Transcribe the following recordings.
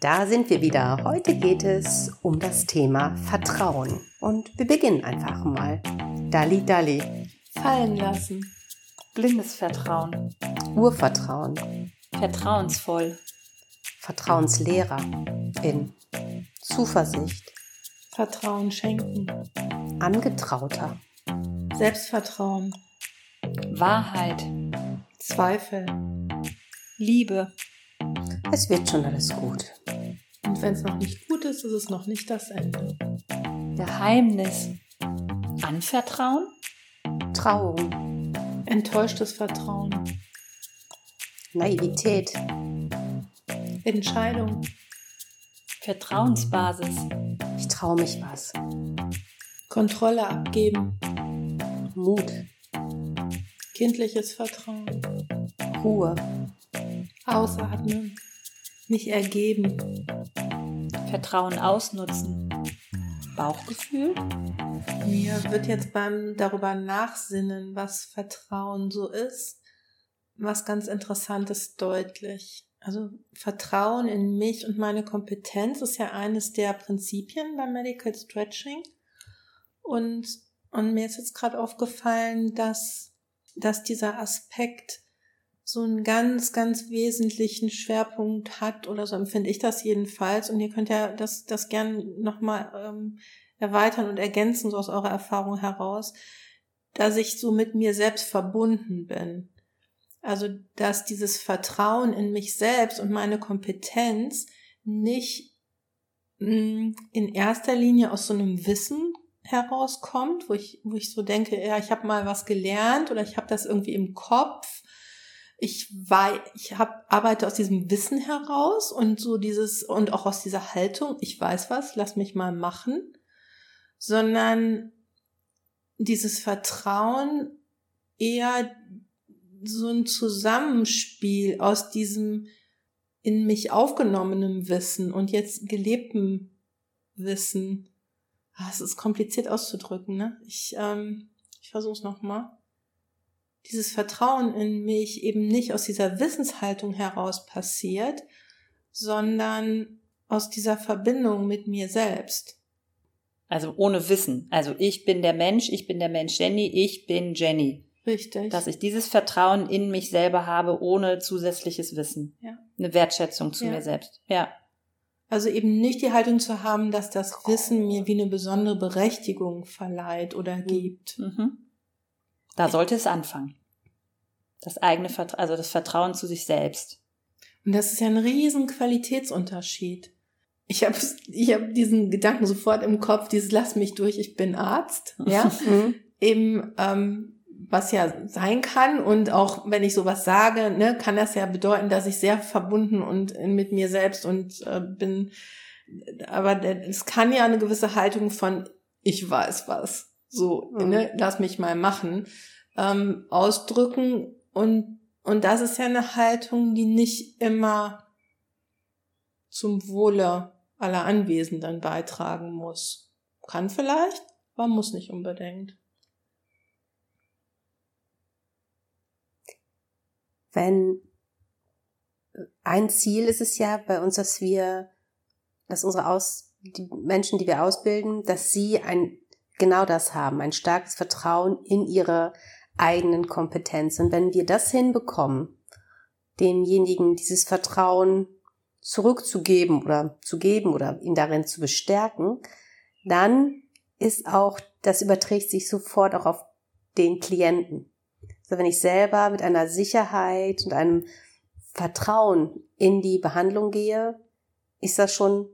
Da sind wir wieder. Heute geht es um das Thema Vertrauen. Und wir beginnen einfach mal. Dali Dali. Fallen lassen. Blindes Vertrauen. Urvertrauen. Vertrauensvoll. Vertrauenslehrer. In Zuversicht. Vertrauen schenken. Angetrauter. Selbstvertrauen. Wahrheit. Zweifel. Liebe. Es wird schon alles gut. Und wenn es noch nicht gut ist, ist es noch nicht das Ende. Geheimnis. Anvertrauen. Trauung. Enttäuschtes Vertrauen. Naivität. Entscheidung. Vertrauensbasis. Ich traue mich was. Kontrolle abgeben. Mut. Kindliches Vertrauen. Ruhe. Ausatmen. Mich ergeben. Vertrauen ausnutzen. Bauchgefühl. Mir wird jetzt beim darüber nachsinnen, was Vertrauen so ist, was ganz Interessantes deutlich. Also Vertrauen in mich und meine Kompetenz ist ja eines der Prinzipien beim Medical Stretching. Und, und mir ist jetzt gerade aufgefallen, dass, dass dieser Aspekt so einen ganz, ganz wesentlichen Schwerpunkt hat oder so empfinde ich das jedenfalls. Und ihr könnt ja das, das gern nochmal ähm, erweitern und ergänzen, so aus eurer Erfahrung heraus, dass ich so mit mir selbst verbunden bin. Also, dass dieses Vertrauen in mich selbst und meine Kompetenz nicht mh, mm, in erster Linie aus so einem Wissen herauskommt, wo ich, wo ich so denke, ja, ich habe mal was gelernt oder ich habe das irgendwie im Kopf ich war, ich hab, arbeite aus diesem Wissen heraus und so dieses, und auch aus dieser Haltung, ich weiß was, lass mich mal machen, sondern dieses Vertrauen eher so ein Zusammenspiel aus diesem in mich aufgenommenen Wissen und jetzt gelebten Wissen. Ah, es ist kompliziert auszudrücken, ne? Ich, ähm, ich versuche es nochmal dieses Vertrauen in mich eben nicht aus dieser Wissenshaltung heraus passiert, sondern aus dieser Verbindung mit mir selbst. Also ohne Wissen. Also ich bin der Mensch, ich bin der Mensch Jenny, ich bin Jenny. Richtig. Dass ich dieses Vertrauen in mich selber habe, ohne zusätzliches Wissen. Ja. Eine Wertschätzung zu ja. mir selbst. Ja. Also eben nicht die Haltung zu haben, dass das Wissen mir wie eine besondere Berechtigung verleiht oder Mhm. gibt. Mhm. Da sollte es anfangen. Das eigene Vertrauen, also das Vertrauen zu sich selbst. Und das ist ja ein riesen Qualitätsunterschied. Ich habe ich hab diesen Gedanken sofort im Kopf, dieses lass mich durch, ich bin Arzt, ja, Mhm. eben ähm, was ja sein kann und auch wenn ich sowas sage, ne, kann das ja bedeuten, dass ich sehr verbunden und mit mir selbst und äh, bin, aber es kann ja eine gewisse Haltung von ich weiß was, so, Mhm. ne, lass mich mal machen, ähm, ausdrücken und und das ist ja eine Haltung, die nicht immer zum Wohle aller Anwesenden beitragen muss. Kann vielleicht, aber muss nicht unbedingt. Wenn ein Ziel ist es ja bei uns, dass wir, dass unsere Aus, die Menschen, die wir ausbilden, dass sie ein, genau das haben, ein starkes Vertrauen in ihre eigenen Kompetenz. Und wenn wir das hinbekommen, demjenigen dieses Vertrauen zurückzugeben oder zu geben oder ihn darin zu bestärken, dann ist auch, das überträgt sich sofort auch auf den Klienten. Also wenn ich selber mit einer Sicherheit und einem Vertrauen in die Behandlung gehe, ist das schon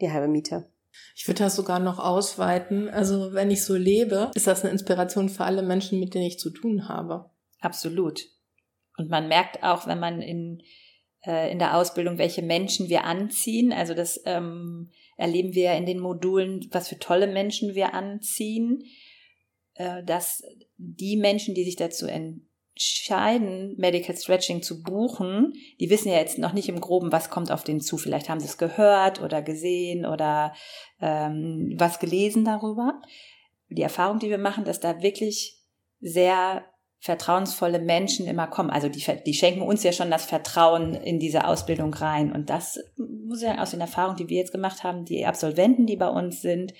die halbe Miete. Ich würde das sogar noch ausweiten. Also wenn ich so lebe, ist das eine Inspiration für alle Menschen, mit denen ich zu tun habe. Absolut. Und man merkt auch, wenn man in, äh, in der Ausbildung, welche Menschen wir anziehen. Also das ähm, erleben wir in den Modulen, was für tolle Menschen wir anziehen. Äh, dass die Menschen, die sich dazu entscheiden, Medical Stretching zu buchen, die wissen ja jetzt noch nicht im Groben, was kommt auf den zu. Vielleicht haben sie es gehört oder gesehen oder ähm, was gelesen darüber. Die Erfahrung, die wir machen, dass da wirklich sehr vertrauensvolle Menschen immer kommen. Also die, die schenken uns ja schon das Vertrauen in diese Ausbildung rein. Und das muss ich sagen, aus den Erfahrungen, die wir jetzt gemacht haben, die Absolventen, die bei uns sind,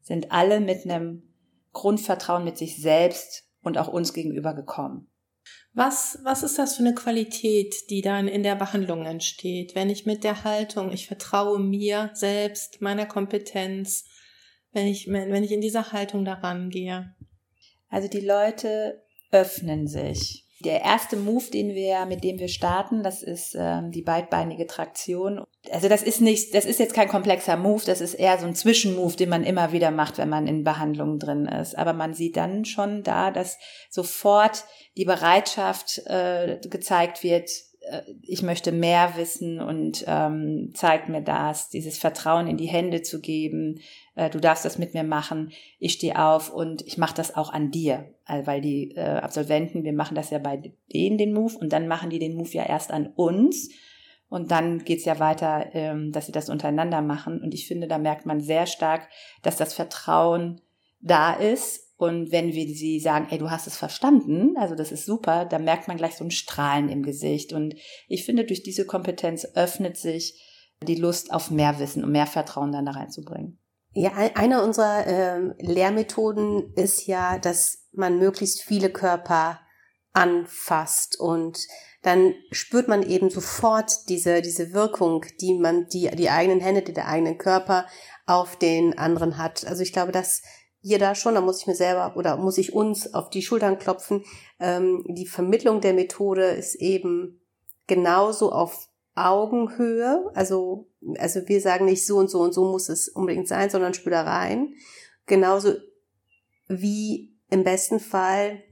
sind alle mit einem Grundvertrauen mit sich selbst und auch uns gegenüber gekommen. Was, was ist das für eine Qualität, die dann in der Behandlung entsteht, wenn ich mit der Haltung, ich vertraue mir selbst, meiner Kompetenz, wenn ich, wenn ich in dieser Haltung daran gehe? Also die Leute öffnen sich der erste Move, den wir, mit dem wir starten, das ist ähm, die beidbeinige Traktion. Also das ist nicht, das ist jetzt kein komplexer Move, das ist eher so ein Zwischenmove, den man immer wieder macht, wenn man in Behandlungen drin ist. Aber man sieht dann schon da, dass sofort die Bereitschaft äh, gezeigt wird, äh, ich möchte mehr wissen und ähm, zeigt mir das, dieses Vertrauen in die Hände zu geben, äh, du darfst das mit mir machen, ich stehe auf und ich mache das auch an dir. Also, weil die äh, Absolventen, wir machen das ja bei denen den Move und dann machen die den Move ja erst an uns. Und dann geht's ja weiter, ähm, dass sie das untereinander machen. Und ich finde, da merkt man sehr stark, dass das Vertrauen da ist. Und wenn wir sie sagen, ey, du hast es verstanden, also das ist super, dann merkt man gleich so ein Strahlen im Gesicht. Und ich finde, durch diese Kompetenz öffnet sich die Lust auf mehr Wissen und mehr Vertrauen dann da reinzubringen. Ja, eine unserer äh, Lehrmethoden ist ja, dass man möglichst viele Körper anfasst und dann spürt man eben sofort diese, diese Wirkung, die man, die, die eigenen Hände, die der eigenen Körper auf den anderen hat. Also ich glaube, dass jeder schon, da muss ich mir selber oder muss ich uns auf die Schultern klopfen. Ähm, die Vermittlung der Methode ist eben genauso auf Augenhöhe. Also, also wir sagen nicht so und so und so muss es unbedingt sein, sondern spür da rein. Genauso wie im besten Fall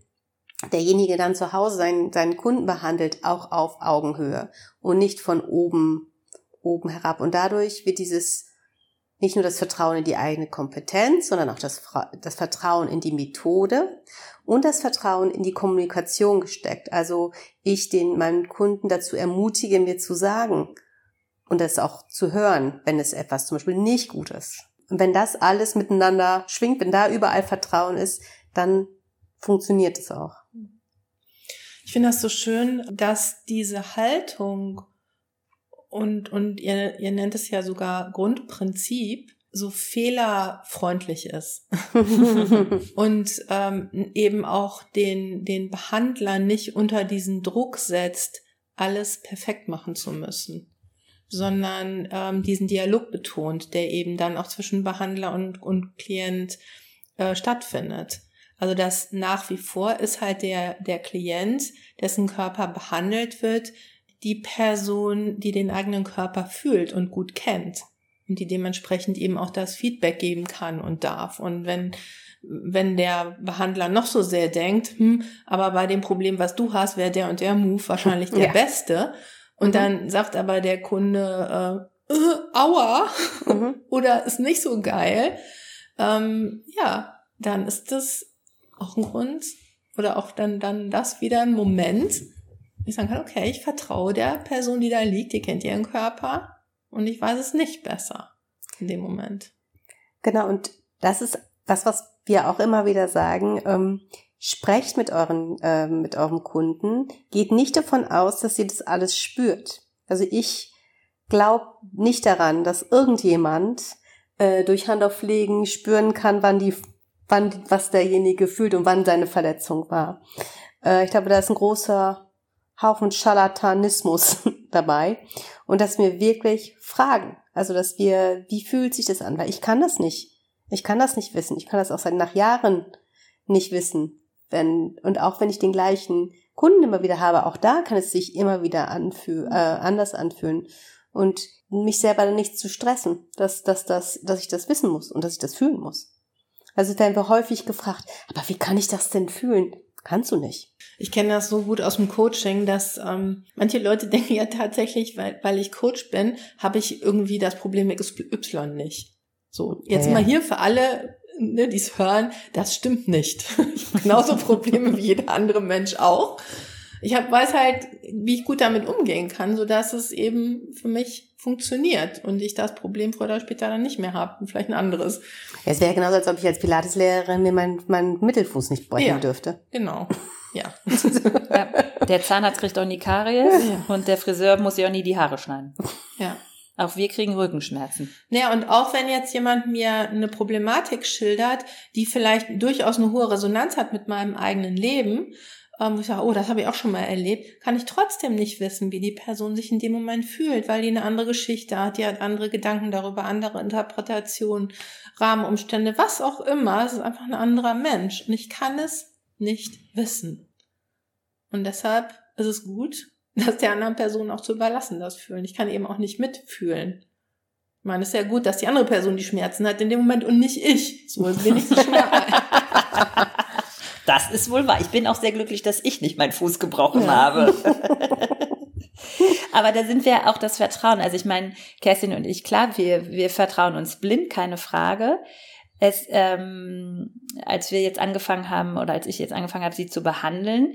derjenige dann zu Hause seinen, seinen Kunden behandelt, auch auf Augenhöhe und nicht von oben, oben herab. Und dadurch wird dieses nicht nur das Vertrauen in die eigene Kompetenz, sondern auch das, das Vertrauen in die Methode und das Vertrauen in die Kommunikation gesteckt. Also ich den meinen Kunden dazu ermutige, mir zu sagen und das auch zu hören, wenn es etwas zum Beispiel nicht gut ist. Und wenn das alles miteinander schwingt, wenn da überall Vertrauen ist, dann funktioniert es auch. Ich finde das so schön, dass diese Haltung und, und ihr, ihr nennt es ja sogar Grundprinzip, so fehlerfreundlich ist und ähm, eben auch den, den Behandler nicht unter diesen Druck setzt, alles perfekt machen zu müssen, sondern ähm, diesen Dialog betont, der eben dann auch zwischen Behandler und, und Klient äh, stattfindet. Also das nach wie vor ist halt der, der Klient, dessen Körper behandelt wird, die Person, die den eigenen Körper fühlt und gut kennt und die dementsprechend eben auch das Feedback geben kann und darf. Und wenn wenn der Behandler noch so sehr denkt, hm, aber bei dem Problem, was du hast, wäre der und der Move wahrscheinlich der ja. beste. Und mhm. dann sagt aber der Kunde, äh, äh, aua, mhm. oder ist nicht so geil. Ähm, ja, dann ist das auch ein Grund oder auch dann, dann das wieder ein Moment, ich sagen kann, okay, ich vertraue der Person, die da liegt, die kennt ihren Körper und ich weiß es nicht besser in dem Moment. Genau, und das ist das, was wir auch immer wieder sagen. Ähm, sprecht mit euren, äh, mit eurem Kunden. Geht nicht davon aus, dass sie das alles spürt. Also ich glaube nicht daran, dass irgendjemand äh, durch Handauflegen spüren kann, wann die, wann, was derjenige fühlt und wann seine Verletzung war. Äh, ich glaube, da ist ein großer Haufen Scharlatanismus dabei und dass wir wirklich fragen. Also, dass wir, wie fühlt sich das an? Weil ich kann das nicht. Ich kann das nicht wissen. Ich kann das auch seit nach Jahren nicht wissen. Wenn, und auch wenn ich den gleichen Kunden immer wieder habe, auch da kann es sich immer wieder anfühlen, äh, anders anfühlen. Und mich selber dann nicht zu stressen, dass, dass, dass, dass ich das wissen muss und dass ich das fühlen muss. Also da wird häufig gefragt, aber wie kann ich das denn fühlen? Kannst du nicht. Ich kenne das so gut aus dem Coaching, dass ähm, manche Leute denken ja tatsächlich, weil, weil ich Coach bin, habe ich irgendwie das Problem XY nicht. So, jetzt ja, mal hier für alle, ne, die es hören, das stimmt nicht. Ich habe genauso Probleme wie jeder andere Mensch auch. Ich hab, weiß halt, wie ich gut damit umgehen kann, so dass es eben für mich funktioniert und ich das Problem früher oder später dann nicht mehr habe und vielleicht ein anderes. Ja, es wäre genauso, als ob ich als Pilateslehrerin mir meinen mein Mittelfuß nicht brechen ja, dürfte. Genau. Ja. ja. Der Zahnarzt kriegt auch nie Karies ja. und der Friseur muss ja auch nie die Haare schneiden. Ja. Auch wir kriegen Rückenschmerzen. Ja, und auch wenn jetzt jemand mir eine Problematik schildert, die vielleicht durchaus eine hohe Resonanz hat mit meinem eigenen Leben, ähm, wo ich sage, oh, das habe ich auch schon mal erlebt, kann ich trotzdem nicht wissen, wie die Person sich in dem Moment fühlt, weil die eine andere Geschichte hat, die hat andere Gedanken darüber, andere Interpretationen, Rahmenumstände, was auch immer. Es ist einfach ein anderer Mensch und ich kann es nicht wissen. Und deshalb ist es gut, das der anderen Person auch zu überlassen, das Fühlen. Ich kann eben auch nicht mitfühlen. Ich meine, es ist ja gut, dass die andere Person die Schmerzen hat in dem Moment und nicht ich. So ist wenigstens schon mal Das ist wohl wahr. Ich bin auch sehr glücklich, dass ich nicht meinen Fuß gebrochen ja. habe. Aber da sind wir auch das Vertrauen. Also ich meine, Kerstin und ich, klar, wir, wir vertrauen uns blind, keine Frage. Es, ähm, als wir jetzt angefangen haben oder als ich jetzt angefangen habe, sie zu behandeln,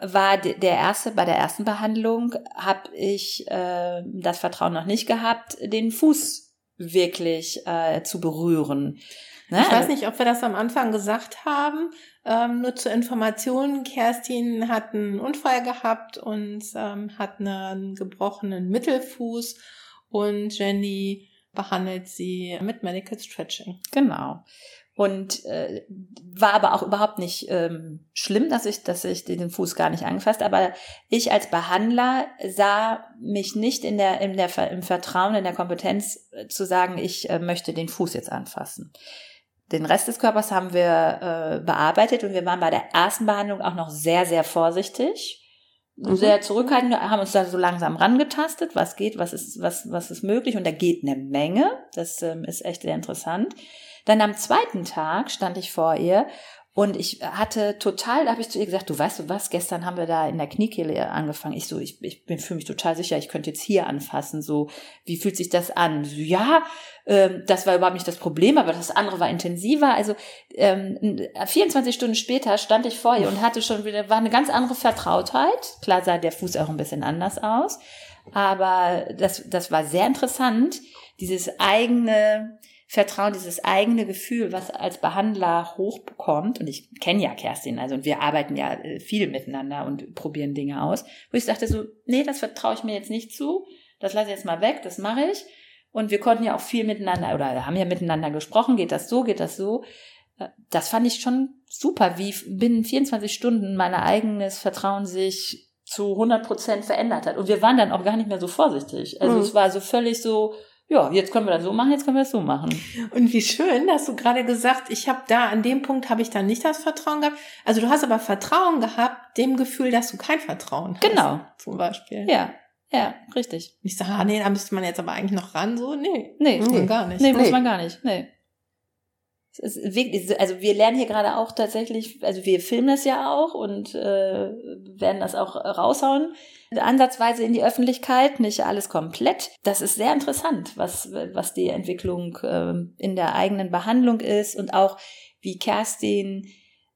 war der erste, bei der ersten Behandlung habe ich äh, das Vertrauen noch nicht gehabt, den Fuß wirklich äh, zu berühren. Ne? Ich weiß nicht, ob wir das am Anfang gesagt haben. Ähm, nur zur Information, Kerstin hat einen Unfall gehabt und ähm, hat einen gebrochenen Mittelfuß und Jenny behandelt sie mit Medical Stretching. Genau. Und äh, war aber auch überhaupt nicht ähm, schlimm, dass ich, dass ich den Fuß gar nicht angefasst. Aber ich als Behandler sah mich nicht in der, in der im Vertrauen, in der Kompetenz äh, zu sagen, ich äh, möchte den Fuß jetzt anfassen. Den Rest des Körpers haben wir äh, bearbeitet und wir waren bei der ersten Behandlung auch noch sehr, sehr vorsichtig. Mhm. Sehr zurückhaltend, haben uns da so langsam rangetastet, was geht, was ist, was, was ist möglich und da geht eine Menge. Das ähm, ist echt sehr interessant. Dann am zweiten Tag stand ich vor ihr und ich hatte total, da habe ich zu ihr gesagt, du weißt du was, gestern haben wir da in der Kniekehle angefangen. Ich so, ich, ich bin für mich total sicher, ich könnte jetzt hier anfassen. So, wie fühlt sich das an? So, ja, ähm, das war überhaupt nicht das Problem, aber das andere war intensiver. Also ähm, 24 Stunden später stand ich vor ihr und hatte schon wieder, war eine ganz andere Vertrautheit. Klar sah der Fuß auch ein bisschen anders aus, aber das, das war sehr interessant, dieses eigene Vertrauen, dieses eigene Gefühl, was als Behandler hochbekommt, und ich kenne ja Kerstin, also und wir arbeiten ja äh, viel miteinander und probieren Dinge aus, wo ich sagte so, nee, das vertraue ich mir jetzt nicht zu, das lasse ich jetzt mal weg, das mache ich. Und wir konnten ja auch viel miteinander oder haben ja miteinander gesprochen, geht das so, geht das so. Äh, das fand ich schon super, wie binnen 24 Stunden mein eigenes Vertrauen sich zu 100 Prozent verändert hat. Und wir waren dann auch gar nicht mehr so vorsichtig. Also mhm. es war so völlig so, ja, jetzt können wir das so machen, jetzt können wir das so machen. Und wie schön, dass du gerade gesagt, ich habe da an dem Punkt habe ich dann nicht das Vertrauen gehabt. Also du hast aber Vertrauen gehabt, dem Gefühl, dass du kein Vertrauen hast. Genau. Zum Beispiel. Ja, ja, richtig. Ich sage, ah, nee, da müsste man jetzt aber eigentlich noch ran, so, nee. Nee, muss man gar nicht. Nee, muss man gar nicht, nee. Wirklich, also wir lernen hier gerade auch tatsächlich, also wir filmen das ja auch und äh, werden das auch raushauen, ansatzweise in die Öffentlichkeit, nicht alles komplett. Das ist sehr interessant, was, was die Entwicklung äh, in der eigenen Behandlung ist und auch wie Kerstin,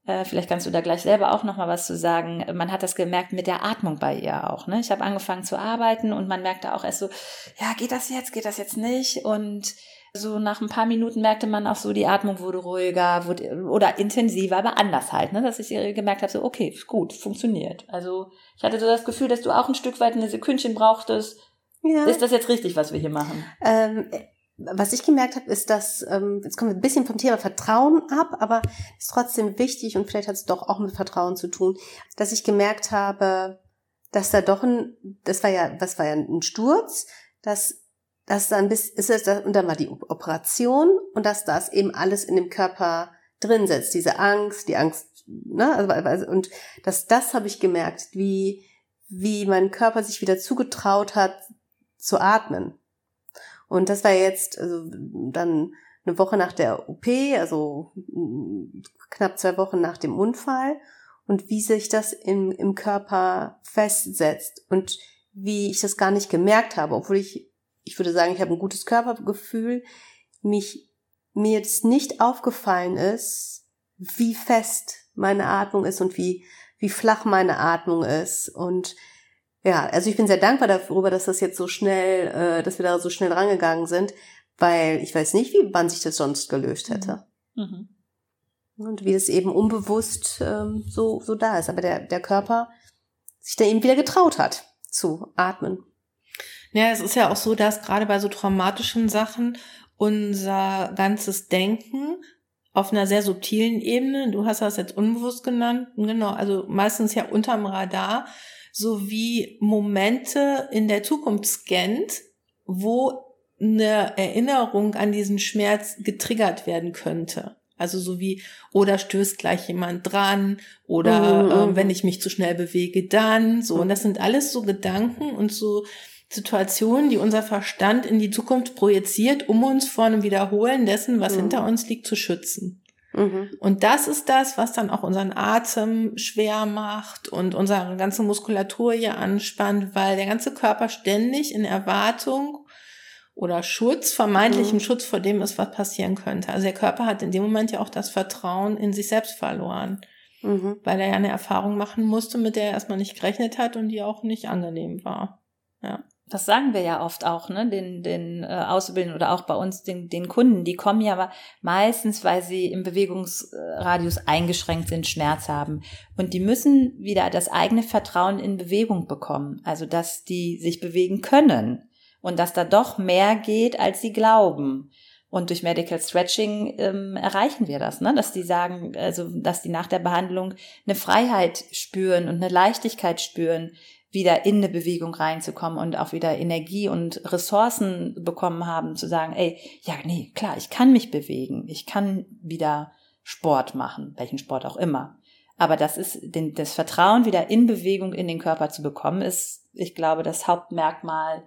äh, vielleicht kannst du da gleich selber auch nochmal was zu sagen. Man hat das gemerkt mit der Atmung bei ihr auch. Ne? Ich habe angefangen zu arbeiten und man merkte auch erst so, ja, geht das jetzt, geht das jetzt nicht und so nach ein paar Minuten merkte man auch so, die Atmung wurde ruhiger wurde, oder intensiver, aber anders halt, ne? dass ich gemerkt habe, so okay, gut, funktioniert. Also ich hatte so das Gefühl, dass du auch ein Stück weit eine Sekündchen brauchtest. Ja. Ist das jetzt richtig, was wir hier machen? Ähm, was ich gemerkt habe, ist, dass, ähm, jetzt kommen wir ein bisschen vom Thema Vertrauen ab, aber ist trotzdem wichtig und vielleicht hat es doch auch mit Vertrauen zu tun, dass ich gemerkt habe, dass da doch ein, das war ja, was war ja ein Sturz, dass dass dann bis ist es und dann war die Operation und dass das eben alles in dem Körper drin sitzt, diese Angst, die Angst, ne, also und dass das habe ich gemerkt, wie wie mein Körper sich wieder zugetraut hat zu atmen. Und das war jetzt also dann eine Woche nach der OP, also knapp zwei Wochen nach dem Unfall und wie sich das im, im Körper festsetzt und wie ich das gar nicht gemerkt habe, obwohl ich ich würde sagen, ich habe ein gutes Körpergefühl, mich, mir jetzt nicht aufgefallen ist, wie fest meine Atmung ist und wie, wie flach meine Atmung ist. Und ja, also ich bin sehr dankbar darüber, dass das jetzt so schnell, äh, dass wir da so schnell rangegangen sind, weil ich weiß nicht, wie wann sich das sonst gelöst hätte. Mhm. mhm. Und wie es eben unbewusst ähm, so, so da ist. Aber der, der Körper sich da eben wieder getraut hat zu atmen. Ja, es ist ja auch so, dass gerade bei so traumatischen Sachen unser ganzes Denken auf einer sehr subtilen Ebene, du hast das jetzt unbewusst genannt, genau, also meistens ja unterm Radar, sowie Momente in der Zukunft scannt, wo eine Erinnerung an diesen Schmerz getriggert werden könnte. Also so wie, oder stößt gleich jemand dran, oder Mhm, äh, mhm. wenn ich mich zu schnell bewege, dann so. Und das sind alles so Gedanken und so Situationen, die unser Verstand in die Zukunft projiziert, um uns vor einem Wiederholen dessen, was Mhm. hinter uns liegt, zu schützen. Mhm. Und das ist das, was dann auch unseren Atem schwer macht und unsere ganze Muskulatur hier anspannt, weil der ganze Körper ständig in Erwartung oder Schutz, vermeintlichem Mhm. Schutz vor dem ist, was passieren könnte. Also der Körper hat in dem Moment ja auch das Vertrauen in sich selbst verloren, Mhm. weil er ja eine Erfahrung machen musste, mit der er erstmal nicht gerechnet hat und die auch nicht angenehm war. Das sagen wir ja oft auch, ne, den, den äh, Auszubildenden oder auch bei uns den, den Kunden. Die kommen ja meistens, weil sie im Bewegungsradius eingeschränkt sind, Schmerz haben. Und die müssen wieder das eigene Vertrauen in Bewegung bekommen. Also, dass die sich bewegen können und dass da doch mehr geht, als sie glauben. Und durch Medical Stretching ähm, erreichen wir das, ne? dass die sagen, also dass die nach der Behandlung eine Freiheit spüren und eine Leichtigkeit spüren, wieder in eine Bewegung reinzukommen und auch wieder Energie und Ressourcen bekommen haben, zu sagen, ey, ja, nee, klar, ich kann mich bewegen, ich kann wieder Sport machen, welchen Sport auch immer. Aber das ist, den, das Vertrauen wieder in Bewegung in den Körper zu bekommen, ist, ich glaube, das Hauptmerkmal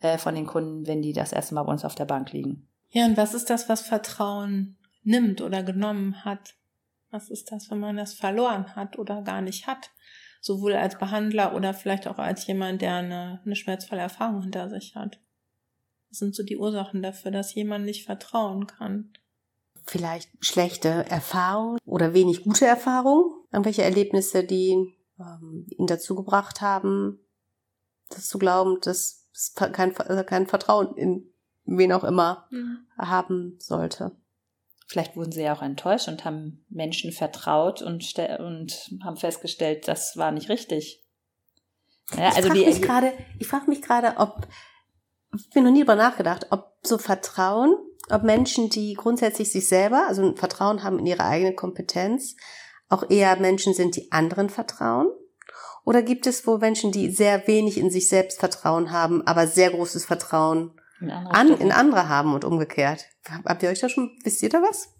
äh, von den Kunden, wenn die das erste Mal bei uns auf der Bank liegen. Ja, und was ist das, was Vertrauen nimmt oder genommen hat? Was ist das, wenn man das verloren hat oder gar nicht hat? Sowohl als Behandler oder vielleicht auch als jemand, der eine, eine schmerzvolle Erfahrung hinter sich hat. Was sind so die Ursachen dafür, dass jemand nicht vertrauen kann? Vielleicht schlechte Erfahrungen oder wenig gute Erfahrungen. Irgendwelche Erlebnisse, die ähm, ihn dazu gebracht haben, das zu glauben, dass es kein, kein Vertrauen in wen auch immer haben sollte. Vielleicht wurden sie ja auch enttäuscht und haben Menschen vertraut und, und haben festgestellt, das war nicht richtig. Ja, ich also frage die, mich gerade, ich frage mich gerade, ob ich bin noch nie drüber nachgedacht, ob so Vertrauen, ob Menschen, die grundsätzlich sich selber, also ein Vertrauen haben in ihre eigene Kompetenz, auch eher Menschen sind, die anderen vertrauen? Oder gibt es wo Menschen, die sehr wenig in sich selbst Vertrauen haben, aber sehr großes Vertrauen in andere an, in andere haben und umgekehrt? Habt ihr euch da schon, wisst ihr da was?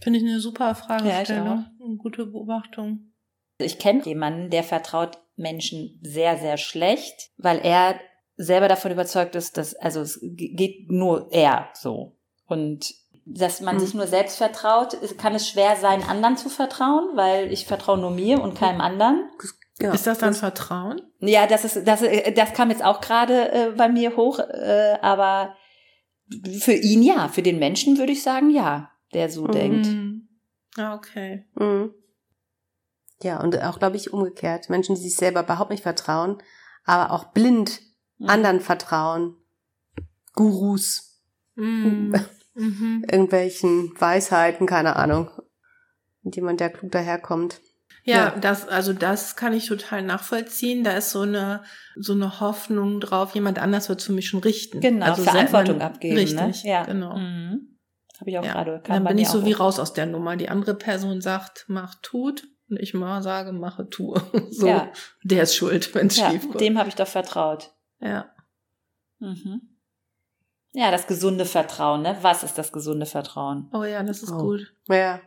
Finde ich eine super Fragestellung. Ja, Eine gute Beobachtung. Ich kenne jemanden, der vertraut Menschen sehr, sehr schlecht, weil er selber davon überzeugt ist, dass, also es ge- geht nur er so. Und dass man Hm. sich nur selbst vertraut, kann es schwer sein, anderen zu vertrauen, weil ich vertraue nur mir und keinem anderen. Ja. Ist das dann Vertrauen? Ja, das ist, das, äh, das kam jetzt auch gerade äh, bei mir hoch, äh, aber für ihn ja, für den Menschen würde ich sagen ja, der so Mhm. denkt. Ah, okay. Mhm. Ja, und auch, glaube ich, umgekehrt. Menschen, die sich selber überhaupt nicht vertrauen, aber auch blind Mhm. anderen vertrauen. Gurus, Mhm. Mhm. irgendwelchen Weisheiten, keine Ahnung. Und jemand, der klug daherkommt. Ja, Ja. das, also das kann ich total nachvollziehen. Da ist so eine, so eine Hoffnung drauf, jemand anders wird für mich schon richten. Genau, also Verantwortung man- abgeben. Richtig, ne? ja. genau. Mhm. Habe ich auch Ja. gerade. Dann bin ich so auch wie raus aus der Nummer. Die andere Person sagt, mach, tut. Und ich mal sage, mache, tue. So, Ja. der ist schuld, wenn es Ja, schief geht. dem habe ich doch vertraut. Ja. Mhm. Ja, das gesunde Vertrauen, ne? Was ist das gesunde Vertrauen? Oh ja, das ist Oh. gut. Ja.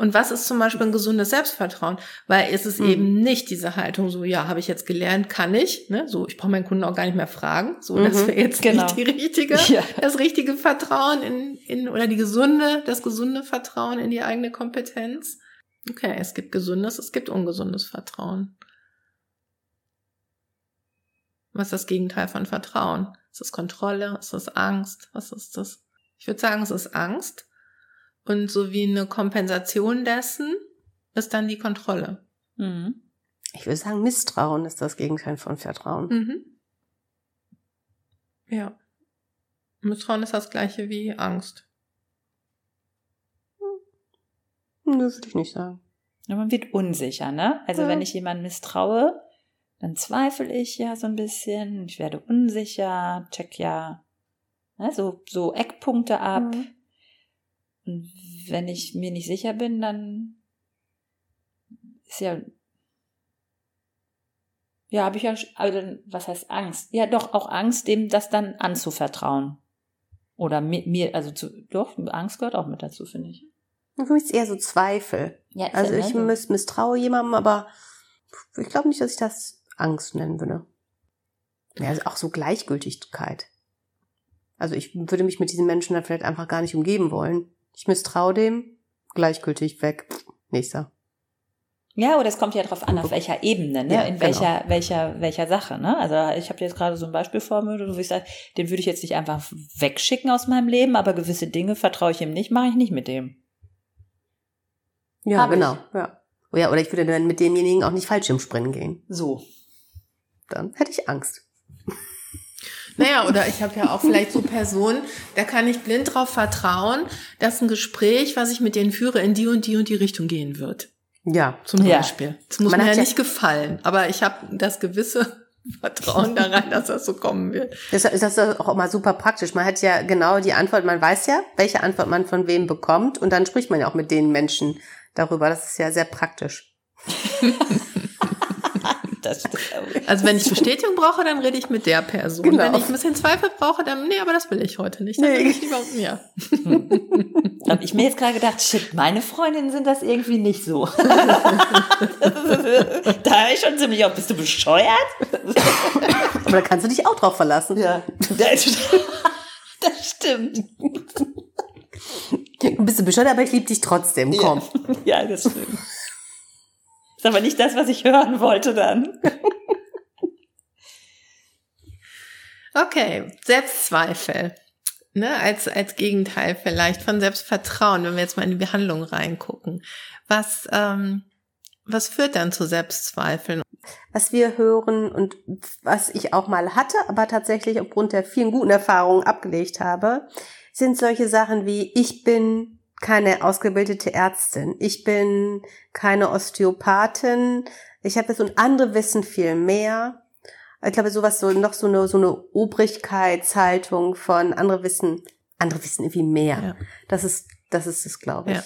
Und was ist zum Beispiel ein gesundes Selbstvertrauen? Weil es ist Mhm. eben nicht diese Haltung so, ja, habe ich jetzt gelernt, kann ich. Ne? So, ich brauche meinen Kunden auch gar nicht mehr fragen. So, das Mhm. wäre jetzt Genau. nicht die richtige, Ja. das richtige Vertrauen in, in, oder die gesunde, das gesunde Vertrauen in die eigene Kompetenz. Okay, es gibt gesundes, es gibt ungesundes Vertrauen. Was ist das Gegenteil von Vertrauen? Ist das Kontrolle? Ist das Angst? Was ist das? Ich würde sagen, es ist Angst. Und so wie eine Kompensation dessen ist dann die Kontrolle. Mhm. Ich würde sagen, Misstrauen ist das Gegenteil von Vertrauen. Mhm. Ja. Misstrauen ist das gleiche wie Angst. Hm, Das würde ich nicht sagen. Ja, man wird unsicher, ne? Also Ja. wenn ich jemandem misstraue, dann zweifle ich ja so ein bisschen, ich werde unsicher, check ja ne, so, so Eckpunkte ab. Mhm. Und wenn ich mir nicht sicher bin, dann ist ja ja, habe ich ja, also, was heißt Angst? Ja, doch auch Angst, dem das dann anzuvertrauen. Oder mir, mir also zu, doch, Angst gehört auch mit dazu, finde ich. Für mich ist eher so Zweifel. Ja, also ich so. miss, misstraue jemandem, aber ich glaube nicht, dass ich das Angst nennen würde. Ja, also auch so Gleichgültigkeit. Also ich würde mich mit diesen Menschen dann vielleicht einfach gar nicht umgeben wollen. Ich misstraue dem, gleichgültig weg, nächster. Ja, oder es kommt ja darauf an, auf welcher Ebene, ne? Ja, in welcher, genau. welcher, welcher Sache, ne? Also ich habe jetzt gerade so ein Beispiel vor mir, wo ich sage, den würde ich jetzt nicht einfach wegschicken aus meinem Leben, aber gewisse Dinge vertraue ich ihm nicht, mache ich nicht mit dem. Ja, Hab genau. Ich. Ja. ja, oder ich würde dann mit demjenigen auch nicht Fallschirmspringen gehen. So. Dann hätte ich Angst. Naja, oder ich habe ja auch vielleicht so Personen, da kann ich blind drauf vertrauen, dass ein Gespräch, was ich mit denen führe, in die und die und die Richtung gehen wird. Ja. Zum Beispiel. Das muss Man mir ja nicht gefallen, aber ich habe das gewisse Vertrauen daran, dass das so kommen wird. Das, das ist auch immer super praktisch. Man hat ja genau die Antwort, man weiß ja, welche Antwort man von wem bekommt und dann spricht man ja auch mit den Menschen darüber. Das ist ja sehr praktisch. das Also wenn ich Bestätigung brauche, dann rede ich mit der Person. Genau. Wenn ich ein bisschen Zweifel brauche, dann, nee, aber das will ich heute nicht. Dann nee. ich lieber, ja. Habe ich mir jetzt gerade gedacht, shit, meine Freundinnen sind das irgendwie nicht so. da habe ich schon ziemlich auf, bist du bescheuert? aber da kannst du dich auch drauf verlassen. Ja. Das stimmt. Du bist du bescheuert, aber ich liebe dich trotzdem. Komm. Ja, ja das stimmt. Ist aber nicht das, was ich hören wollte dann. okay, Selbstzweifel. Ne, als, als Gegenteil vielleicht von Selbstvertrauen, wenn wir jetzt mal in die Behandlung reingucken. Was, ähm, was führt dann zu Selbstzweifeln? Was wir hören und was ich auch mal hatte, aber tatsächlich aufgrund der vielen guten Erfahrungen abgelegt habe, sind solche Sachen wie ich bin keine ausgebildete Ärztin. Ich bin keine Osteopathin. Ich habe so ein andere wissen viel mehr. Ich glaube, sowas so noch so eine so eine Obrigkeitshaltung von andere wissen, andere wissen irgendwie mehr. Ja. Das ist das ist es, glaube ich.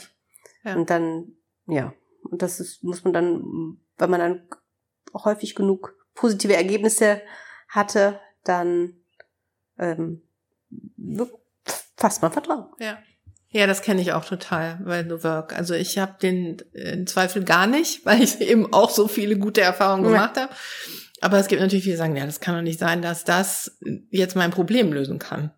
Ja. Ja. Und dann ja, und das ist muss man dann, wenn man dann häufig genug positive Ergebnisse hatte, dann ähm, fasst man Vertrauen. Ja. Ja, das kenne ich auch total bei The Work. Also ich habe den äh, Zweifel gar nicht, weil ich eben auch so viele gute Erfahrungen gemacht ja. habe. Aber es gibt natürlich viele, die sagen, ja, das kann doch nicht sein, dass das jetzt mein Problem lösen kann.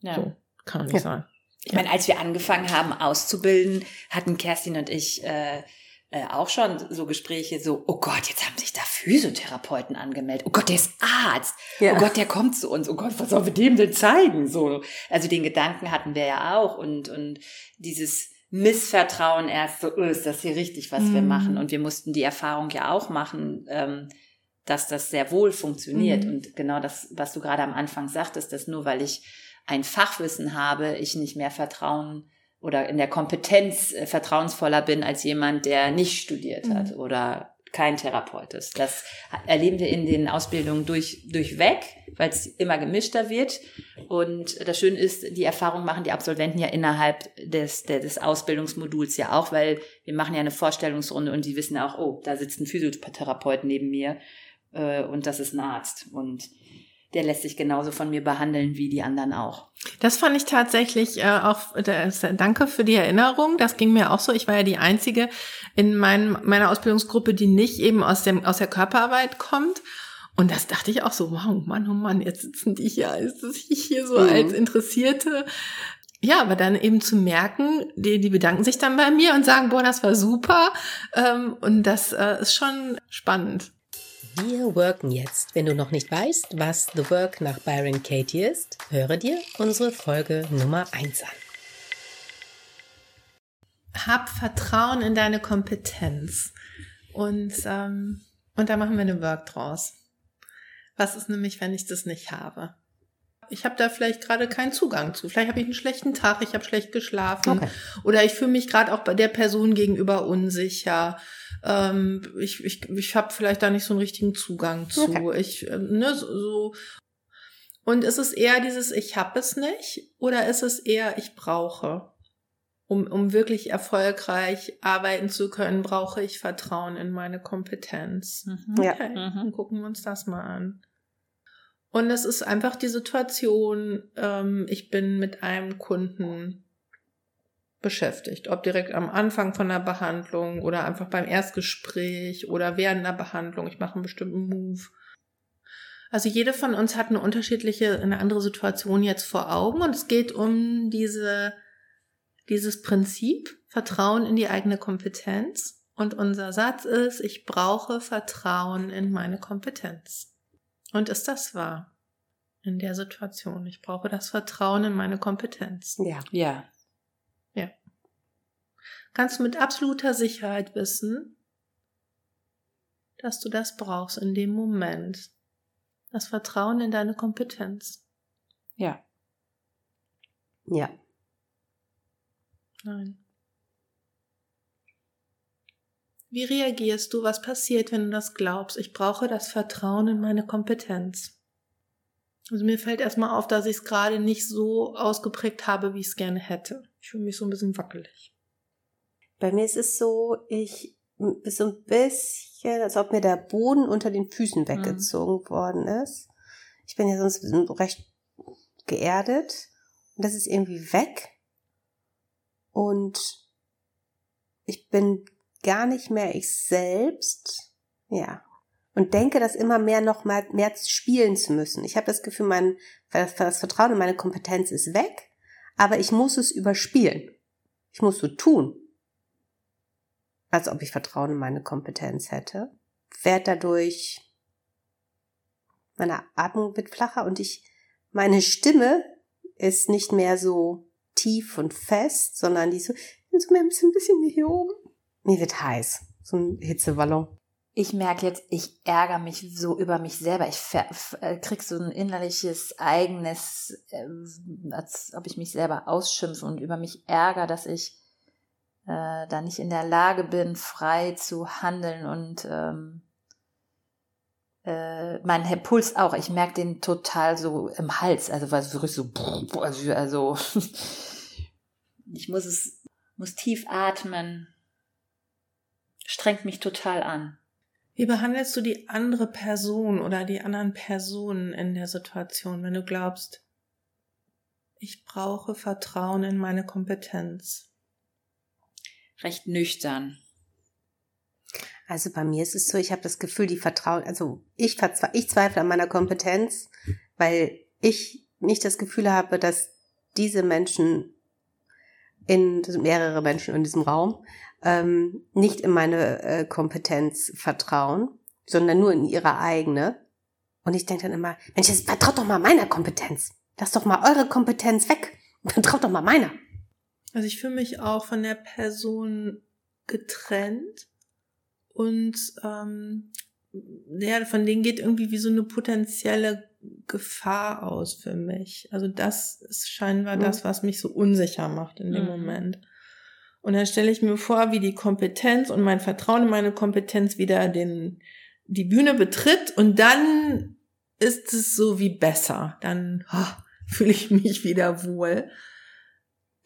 Ja. So, kann doch nicht ja. sein. Ich meine, als wir angefangen haben auszubilden, hatten Kerstin und ich äh, äh, auch schon so Gespräche, so, oh Gott, jetzt haben Physiotherapeuten angemeldet. Oh Gott, der ist Arzt. Ja. Oh Gott, der kommt zu uns. Oh Gott, was sollen wir dem denn zeigen? So, also den Gedanken hatten wir ja auch und und dieses Missvertrauen erst so, oh, ist das hier richtig, was mhm. wir machen? Und wir mussten die Erfahrung ja auch machen, ähm, dass das sehr wohl funktioniert. Mhm. Und genau das, was du gerade am Anfang sagtest, dass nur weil ich ein Fachwissen habe, ich nicht mehr Vertrauen oder in der Kompetenz äh, vertrauensvoller bin als jemand, der nicht studiert mhm. hat oder kein Therapeut ist. Das erleben wir in den Ausbildungen durch, durchweg, weil es immer gemischter wird. Und das Schöne ist, die Erfahrung machen die Absolventen ja innerhalb des, des Ausbildungsmoduls ja auch, weil wir machen ja eine Vorstellungsrunde und die wissen auch, oh, da sitzt ein Physiotherapeut neben mir äh, und das ist ein Arzt. Und der lässt sich genauso von mir behandeln wie die anderen auch. Das fand ich tatsächlich äh, auch, das, danke für die Erinnerung. Das ging mir auch so. Ich war ja die Einzige in mein, meiner Ausbildungsgruppe, die nicht eben aus, dem, aus der Körperarbeit kommt. Und das dachte ich auch so, wow, Mann, oh Mann, jetzt sitzen die hier, als ich hier so mhm. als Interessierte. Ja, aber dann eben zu merken, die, die bedanken sich dann bei mir und sagen, boah, das war super. Ähm, und das äh, ist schon spannend. Wir worken jetzt. Wenn du noch nicht weißt, was The Work nach Byron Katie ist, höre dir unsere Folge Nummer 1 an. Hab Vertrauen in deine Kompetenz. Und, ähm, und da machen wir eine Work draus. Was ist nämlich, wenn ich das nicht habe? Ich habe da vielleicht gerade keinen Zugang zu. Vielleicht habe ich einen schlechten Tag, ich habe schlecht geschlafen Okay. oder ich fühle mich gerade auch bei der Person gegenüber unsicher. Ähm, ich ich, ich habe vielleicht da nicht so einen richtigen Zugang zu. Okay. Ich äh, ne so. Und ist es eher dieses ich habe es nicht oder ist es eher ich brauche? Um, um wirklich erfolgreich arbeiten zu können, brauche ich Vertrauen in meine Kompetenz. Mhm. Ja. Okay, Mhm. dann gucken wir uns das mal an. Und es ist einfach die Situation, ähm, ich bin mit einem Kunden beschäftigt, ob direkt am Anfang von der Behandlung oder einfach beim Erstgespräch oder während der Behandlung. Ich mache einen bestimmten Move. Also jede von uns hat eine unterschiedliche, eine andere Situation jetzt vor Augen und es geht um diese, dieses Prinzip Vertrauen in die eigene Kompetenz. Und unser Satz ist, ich brauche Vertrauen in meine Kompetenz. Und ist das wahr? In der Situation. Ich brauche das Vertrauen in meine Kompetenz. Ja. Ja. Kannst du mit absoluter Sicherheit wissen, dass du das brauchst in dem Moment. Das Vertrauen in deine Kompetenz. Ja. Ja. Nein. Wie reagierst du? Was passiert, wenn du das glaubst? Ich brauche das Vertrauen in meine Kompetenz. Also mir fällt erstmal auf, dass ich es gerade nicht so ausgeprägt habe, wie ich es gerne hätte. Ich fühle mich so ein bisschen wackelig. Bei mir ist es so, ich ist so ein bisschen, als ob mir der Boden unter den Füßen weggezogen worden ist. Ich bin ja sonst so recht geerdet und das ist irgendwie weg und ich bin gar nicht mehr ich selbst. Ja. Und denke, das immer mehr noch mal mehr spielen zu müssen. Ich habe das Gefühl, mein das Vertrauen in meine Kompetenz ist weg, aber ich muss es überspielen. Ich muss so tun, als ob ich Vertrauen in meine Kompetenz hätte. Werd dadurch, meine Atmung wird flacher und ich, meine Stimme ist nicht mehr so tief und fest, sondern die so, so ein bisschen, ein bisschen hier oben. Mir wird heiß. So ein Hitzeballon. Ich merke jetzt, ich ärgere mich so über mich selber. Ich äh, krieg so ein innerliches eigenes, äh, als ob ich mich selber ausschimpfe und über mich ärgere, dass ich äh, da nicht in der Lage bin, frei zu handeln und ähm, äh, mein Herr Puls auch. Ich merke den total so im Hals, also weil es wirklich so, also, also ich muss es, muss tief atmen, strengt mich total an. Wie behandelst du die andere Person oder die anderen Personen in der Situation, wenn du glaubst, ich brauche Vertrauen in meine Kompetenz? Recht nüchtern. Also bei mir ist es so, ich habe das Gefühl, die Vertrauen, also ich, ich zweifle an meiner Kompetenz, weil ich nicht das Gefühl habe, dass diese Menschen in das sind mehrere Menschen in diesem Raum ähm, nicht in meine äh, Kompetenz vertrauen, sondern nur in ihre eigene. Und ich denke dann immer, Mensch, jetzt vertraut doch mal meiner Kompetenz. Lass doch mal eure Kompetenz weg. Vertraut doch mal meiner. Also ich fühle mich auch von der Person getrennt und ähm, ja, von denen geht irgendwie wie so eine potenzielle Gefahr aus für mich. Also das ist scheinbar Mhm. das, was mich so unsicher macht in dem Mhm. Moment. Und dann stelle ich mir vor, wie die Kompetenz und mein Vertrauen in meine Kompetenz wieder den, die Bühne betritt und dann ist es so wie besser. Dann ah, fühle ich mich wieder wohl.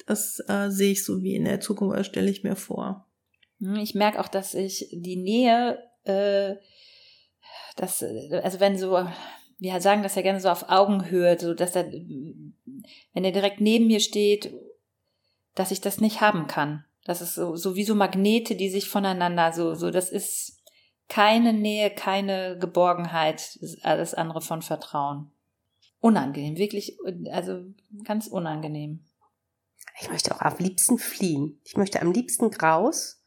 Das äh, sehe ich so wie in der Zukunft, das stelle ich mir vor. Hm, Ich merke auch, dass ich die Nähe, äh, das, äh, also wenn so, wir sagen das ja gerne so auf Augenhöhe, so dass er, wenn er direkt neben mir steht, dass ich das nicht haben kann. Das ist so, so wie so Magnete, die sich voneinander so, so, das ist keine Nähe, keine Geborgenheit, alles andere von Vertrauen. Unangenehm, wirklich, also ganz unangenehm. Ich möchte auch am liebsten fliehen. Ich möchte am liebsten raus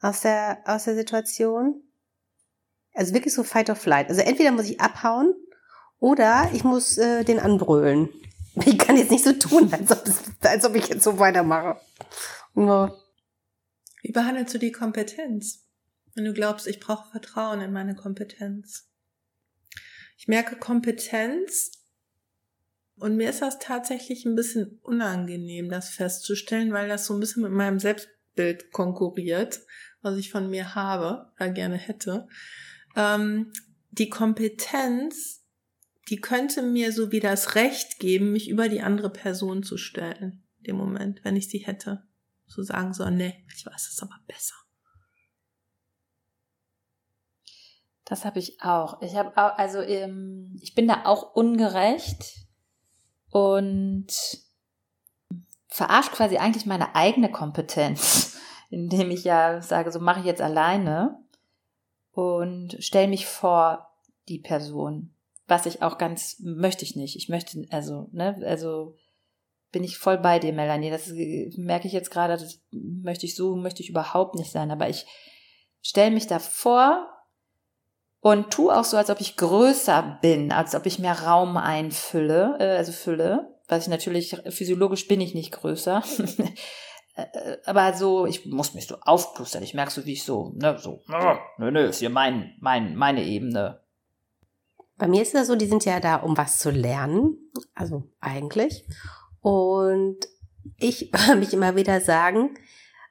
aus der, aus der Situation. Also wirklich so Fight or Flight. Also entweder muss ich abhauen oder ich muss äh, den anbrüllen. Ich kann jetzt nicht so tun, als ob, als ob ich jetzt so weitermache. Nur, Wie behandelst du die Kompetenz? Wenn du glaubst, ich brauche Vertrauen in meine Kompetenz. Ich merke, Kompetenz Und mir ist das tatsächlich ein bisschen unangenehm, das festzustellen, weil das so ein bisschen mit meinem Selbstbild konkurriert, was ich von mir habe oder gerne hätte. Ähm, die Kompetenz, die könnte mir so wie das Recht geben, mich über die andere Person zu stellen, dem Moment, wenn ich sie hätte. So sagen so, nee, ich weiß es aber besser. Das habe ich auch. Ich habe auch, also ähm, ich bin da auch ungerecht und verarscht quasi eigentlich meine eigene Kompetenz, indem ich ja sage, so mache ich jetzt alleine und stelle mich vor die Person, was ich auch ganz möchte ich nicht. Ich möchte also, ne, also bin ich voll bei dir, Melanie. Das merke ich jetzt gerade, das möchte ich so, möchte ich überhaupt nicht sein, aber ich stelle mich da vor und tu auch so, als ob ich größer bin, als ob ich mehr Raum einfülle, äh, also fülle, was ich natürlich physiologisch bin ich nicht größer. Äh, aber so, ich muss mich so aufplustern. Ich merke so, wie ich so, ne, so, nö, nö, ist hier mein, mein, meine Ebene. Bei mir ist es so, die sind ja da, um was zu lernen. Also eigentlich. Und ich höre mich immer wieder sagen,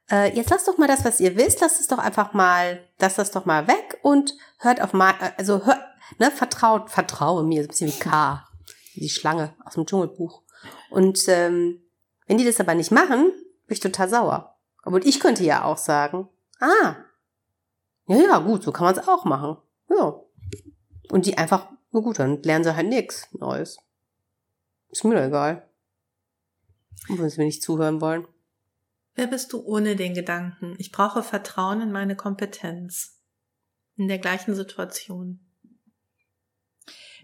äh, jetzt lasst doch mal das, was ihr wisst, lasst es doch einfach mal, lasst das doch mal weg und hört auf mal, also hört, ne, vertraut, vertraue mir, so ein bisschen wie K, die Schlange aus dem Dschungelbuch. Und ähm, wenn die das aber nicht machen, bin ich total sauer. Obwohl ich könnte ja auch sagen, ah, ja, ja, gut, so kann man es auch machen. Ja. Und die einfach, na gut, dann lernen sie halt nichts Neues. Ist mir doch egal. Und wenn sie mir nicht zuhören wollen. Wer bist du ohne den Gedanken? Ich brauche Vertrauen in meine Kompetenz. In der gleichen Situation.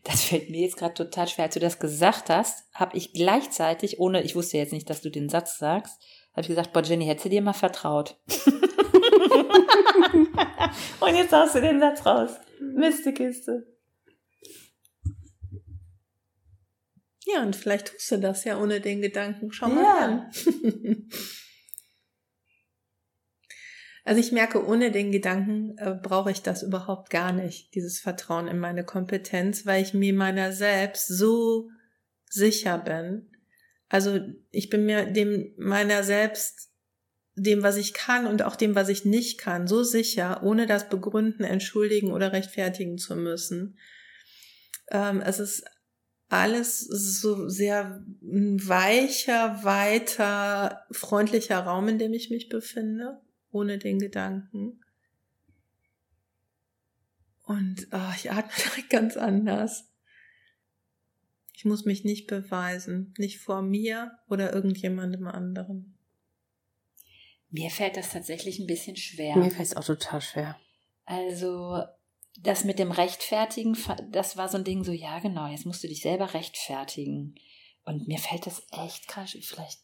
Das fällt mir jetzt gerade total schwer. Als du das gesagt hast, habe ich gleichzeitig, ohne, ich wusste jetzt nicht, dass du den Satz sagst, habe ich gesagt, boah, Jenny, hättest du dir mal vertraut. Und jetzt hast du den Satz raus. Mistekiste. Ja, und vielleicht tust du das ja ohne den Gedanken. Schau mal ja. an. Also ich merke, ohne den Gedanken äh, brauche ich das überhaupt gar nicht, dieses Vertrauen in meine Kompetenz, weil ich mir meiner selbst so sicher bin. Also ich bin mir dem meiner selbst, dem, was ich kann und auch dem, was ich nicht kann, so sicher, ohne das begründen, entschuldigen oder rechtfertigen zu müssen. Ähm, es ist alles so sehr weicher, weiter, freundlicher Raum, in dem ich mich befinde ohne den Gedanken. Und oh, ich atme direkt ganz anders. Ich muss mich nicht beweisen, nicht vor mir oder irgendjemandem anderen. Mir fällt das tatsächlich ein bisschen schwer. Mir fällt es auch total schwer. Also das mit dem Rechtfertigen, das war so ein Ding so, ja genau, jetzt musst du dich selber rechtfertigen. Und mir fällt das echt krass, vielleicht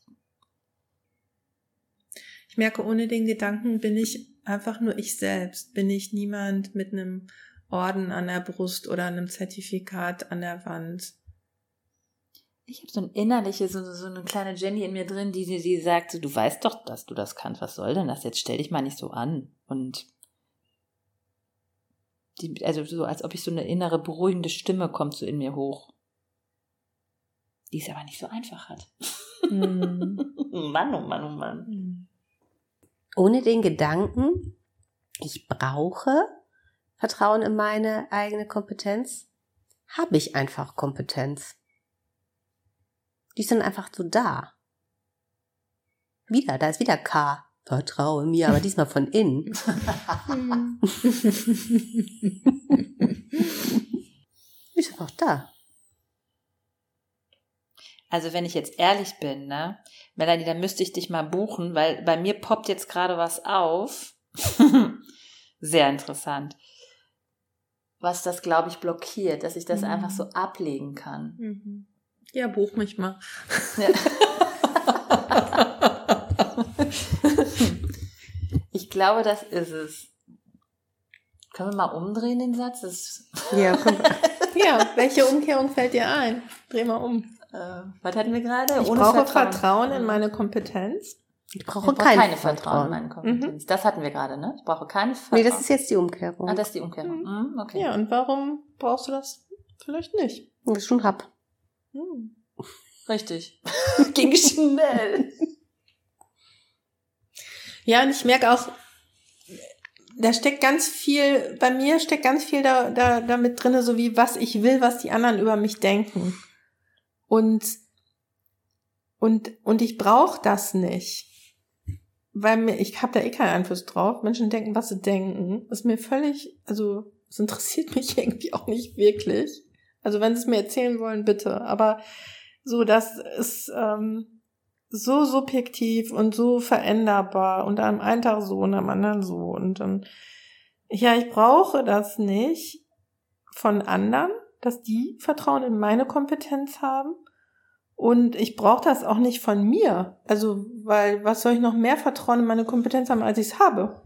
ich merke, ohne den Gedanken bin ich einfach nur ich selbst, bin ich niemand mit einem Orden an der Brust oder einem Zertifikat an der Wand. Ich habe so ein innerliches, so, so eine kleine Jenny in mir drin, die, die, die sagt, so, du weißt doch, dass du das kannst, was soll denn das? Jetzt stell dich mal nicht so an. Und die, also so, als ob ich so eine innere beruhigende Stimme kommt so in mir hoch. Die es aber nicht so einfach hat. Mm. Mann, oh Mann, oh Mann. Mm ohne den Gedanken, ich brauche Vertrauen in meine eigene Kompetenz, habe ich einfach Kompetenz. Die sind einfach so da. Wieder, da ist wieder K. Vertraue mir, aber diesmal von innen. ist einfach da. Also wenn ich jetzt ehrlich bin, ne, Melanie, dann müsste ich dich mal buchen, weil bei mir poppt jetzt gerade was auf. Sehr interessant. Was das, glaube ich, blockiert, dass ich das mhm. einfach so ablegen kann. Mhm. Ja, buch mich mal. Ja. ich glaube, das ist es. Können wir mal umdrehen den Satz? Das ja, ja, welche Umkehrung fällt dir ein? Dreh mal um. Äh, was hatten wir gerade? Ich Ohne brauche Vertrauen. Vertrauen in meine Kompetenz. Ich brauche ich kein keine Vertrauen. Vertrauen in meine Kompetenz. Mhm. Das hatten wir gerade, ne? Ich brauche keine Vertrauen. Nee, das ist jetzt die Umkehrung. Ah, das ist die Umkehrung. Mhm. Mhm, okay. Ja, und warum brauchst du das vielleicht nicht? Weil ich schon hab. Mhm. Richtig. Ging schnell. Ja, und ich merke auch, da steckt ganz viel, bei mir steckt ganz viel da, da, damit drinne, so wie was ich will, was die anderen über mich denken. Und, und, und ich brauche das nicht. Weil mir, ich habe da eh keinen Einfluss drauf. Menschen denken, was sie denken. Das ist mir völlig, also, es interessiert mich irgendwie auch nicht wirklich. Also, wenn sie es mir erzählen wollen, bitte. Aber so, das ist, ähm, so subjektiv und so veränderbar und am einen Tag so und am anderen so und dann, ja, ich brauche das nicht von anderen, dass die Vertrauen in meine Kompetenz haben und ich brauche das auch nicht von mir. Also, weil was soll ich noch mehr Vertrauen in meine Kompetenz haben, als ich es habe?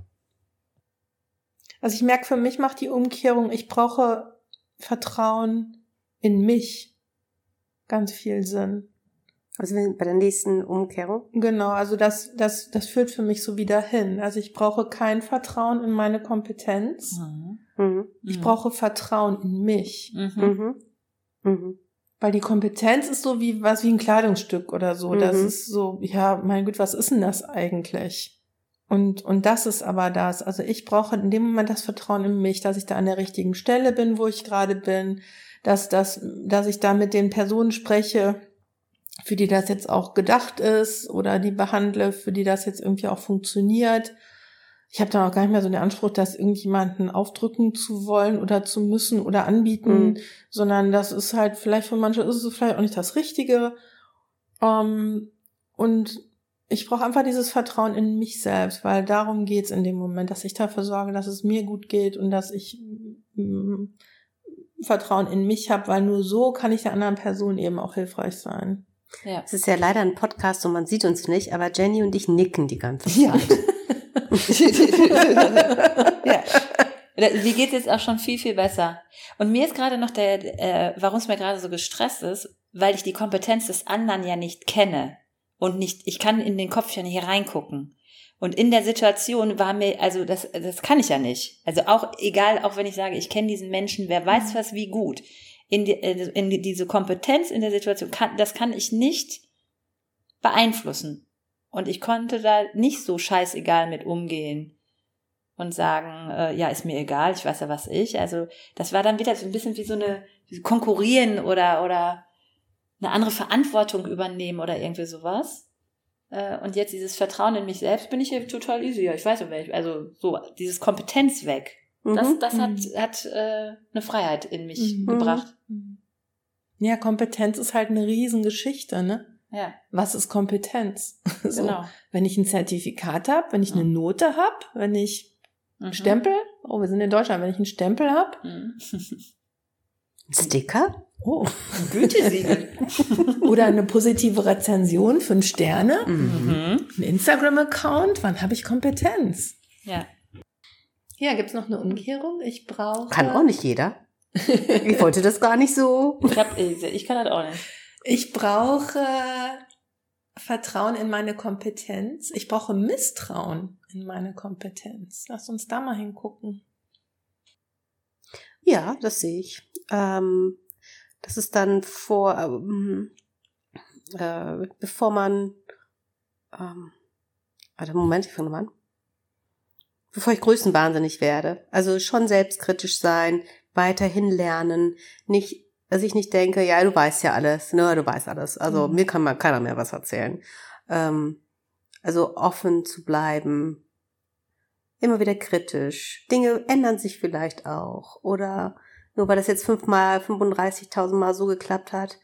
Also ich merke, für mich macht die Umkehrung, ich brauche Vertrauen in mich ganz viel Sinn. Also bei der nächsten Umkehrung? Genau, also das, das, das führt für mich so wieder hin. Also ich brauche kein Vertrauen in meine Kompetenz. Mhm. mhm. Ich mhm. brauche Vertrauen in mich. Mhm. mhm. Mhm. Weil die Kompetenz ist so wie was wie ein Kleidungsstück oder so. Das ist so, ja, mein Gott, was ist denn das eigentlich? Und, und das ist aber das. Also ich brauche in dem Moment das Vertrauen in mich, dass ich da an der richtigen Stelle bin, wo ich gerade bin, dass, dass, dass ich da mit den Personen spreche, für die das jetzt auch gedacht ist oder die behandle, für die das jetzt irgendwie auch funktioniert. Ich habe dann auch gar nicht mehr so den Anspruch, das irgendjemanden aufdrücken zu wollen oder zu müssen oder anbieten, mhm. sondern das ist halt vielleicht für manche ist es vielleicht auch nicht das Richtige. Ähm, und ich brauche einfach dieses Vertrauen in mich selbst, weil darum geht's in dem Moment, dass ich dafür sorge, dass es mir gut geht und dass ich mm, Vertrauen in mich habe, weil nur so kann ich der anderen Person eben auch hilfreich sein. Ja. Es ist ja leider ein Podcast und man sieht uns nicht, aber Jenny und ich nicken die ganze Zeit. Ja. ja. Die geht jetzt auch schon viel, viel besser. Und mir ist gerade noch der, äh, warum es mir gerade so gestresst ist, weil ich die Kompetenz des anderen ja nicht kenne. Und nicht, ich kann in den Kopf ja nicht reingucken. Und in der Situation war mir, also das, das kann ich ja nicht. Also auch egal, auch wenn ich sage, ich kenne diesen Menschen, wer weiß was wie gut in, die, äh, in diese Kompetenz in der Situation, kann, das kann ich nicht beeinflussen. Und ich konnte da nicht so scheißegal mit umgehen und sagen, äh, ja, ist mir egal, ich weiß ja, was ich. Also das war dann wieder so ein bisschen wie so eine wie Konkurrieren oder, oder eine andere Verantwortung übernehmen oder irgendwie sowas. Äh, und jetzt dieses Vertrauen in mich selbst bin ich hier total easy. Ich weiß ja, also so dieses Kompetenz weg. Das, mhm. das hat, mhm. hat äh, eine Freiheit in mich mhm. gebracht. Mhm. Ja, Kompetenz ist halt eine Riesengeschichte, ne? Ja. Was ist Kompetenz? so, genau. Wenn ich ein Zertifikat habe, wenn ich eine Note habe, wenn ich mhm. Stempel, oh, wir sind in Deutschland, wenn ich einen Stempel habe. Mhm. Sticker? Oh, ein Gütesiegel. Oder eine positive Rezension, fünf Sterne. Mhm. Ein Instagram-Account, wann habe ich Kompetenz? Ja. Ja, gibt's noch eine Umkehrung? Ich brauche. Kann auch nicht jeder. Ich wollte das gar nicht so. Ich, hab, ich kann das auch nicht. Ich brauche Vertrauen in meine Kompetenz. Ich brauche Misstrauen in meine Kompetenz. Lass uns da mal hingucken. Ja, das sehe ich. Ähm, das ist dann vor, ähm, äh, bevor man, ähm, warte, Moment, ich fange mal an bevor ich größenwahnsinnig werde. Also schon selbstkritisch sein, weiterhin lernen, nicht, dass ich nicht denke, ja, du weißt ja alles, ne, du weißt alles. Also mhm. mir kann mal keiner mehr was erzählen. Ähm, also offen zu bleiben, immer wieder kritisch. Dinge ändern sich vielleicht auch. Oder nur weil das jetzt fünfmal, 35.000 Mal so geklappt hat,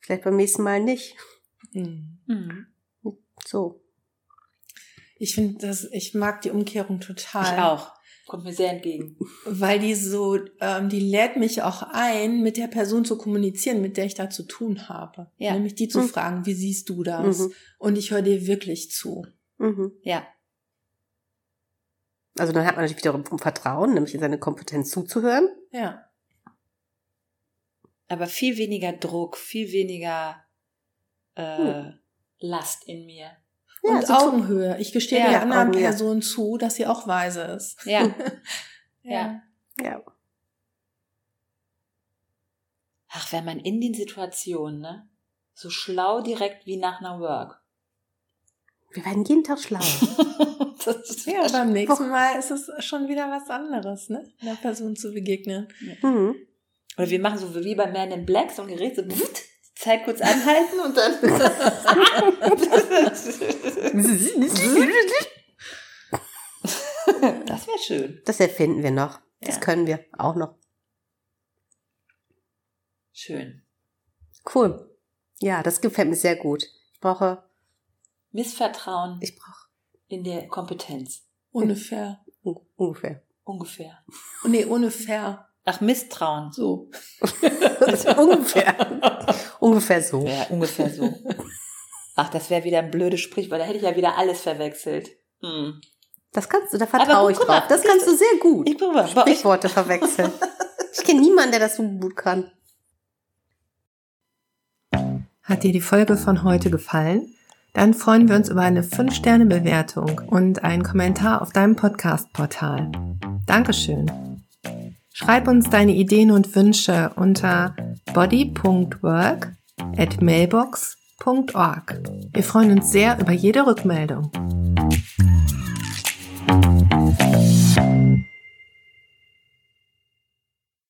vielleicht beim nächsten Mal nicht. Mhm. So. Ich finde das, ich mag die Umkehrung total. Ich auch. Kommt mir sehr entgegen. Weil die so, ähm, die lädt mich auch ein, mit der Person zu kommunizieren, mit der ich da zu tun habe. Ja. Nämlich die zu mhm. fragen, wie siehst du das? Mhm. Und ich höre dir wirklich zu. Mhm. Ja. Also dann hat man natürlich wiederum Vertrauen, nämlich in seine Kompetenz zuzuhören. Ja. Aber viel weniger Druck, viel weniger äh, hm. Last in mir. Ja, und also Augenhöhe. Ich gestehe ja, der anderen Augenhöhe. Person zu, dass sie auch weise ist. Ja. ja. Ja. Ach, wenn man in den Situationen, ne? So schlau direkt wie nach einer Work. Wir werden jeden Tag schlauer. ja, beim nächsten Mal ist es schon wieder was anderes, ne? Einer Person zu begegnen. Mhm. Oder wir machen so wie bei Man in Black, so ein Gerät, so Zeit kurz anhalten und dann. das wäre schön. Das erfinden wir noch. Das Ja. können wir auch noch. Schön. Cool. Ja, das gefällt mir sehr gut. Ich brauche, Missvertrauen ich brauche in der Kompetenz. Ungefähr. Ungefähr. Oh, nee, fair. Ach, Misstrauen. So. ungefähr. ungefähr so. Ja, ungefähr so. Ach, das wäre wieder ein blödes Sprichwort. Da hätte ich ja wieder alles verwechselt. Hm. Das kannst du, da vertraue ich guck mal, drauf. Das kannst du sehr gut. Ich guck mal, Sprichworte verwechseln. Ich kenne niemanden, der das so gut kann. Hat dir die Folge von heute gefallen? Dann freuen wir uns über eine 5-Sterne-Bewertung und einen Kommentar auf deinem Podcast-Portal. Dankeschön. Schreib uns deine Ideen und Wünsche unter body.work at mailbox.org. Wir freuen uns sehr über jede Rückmeldung.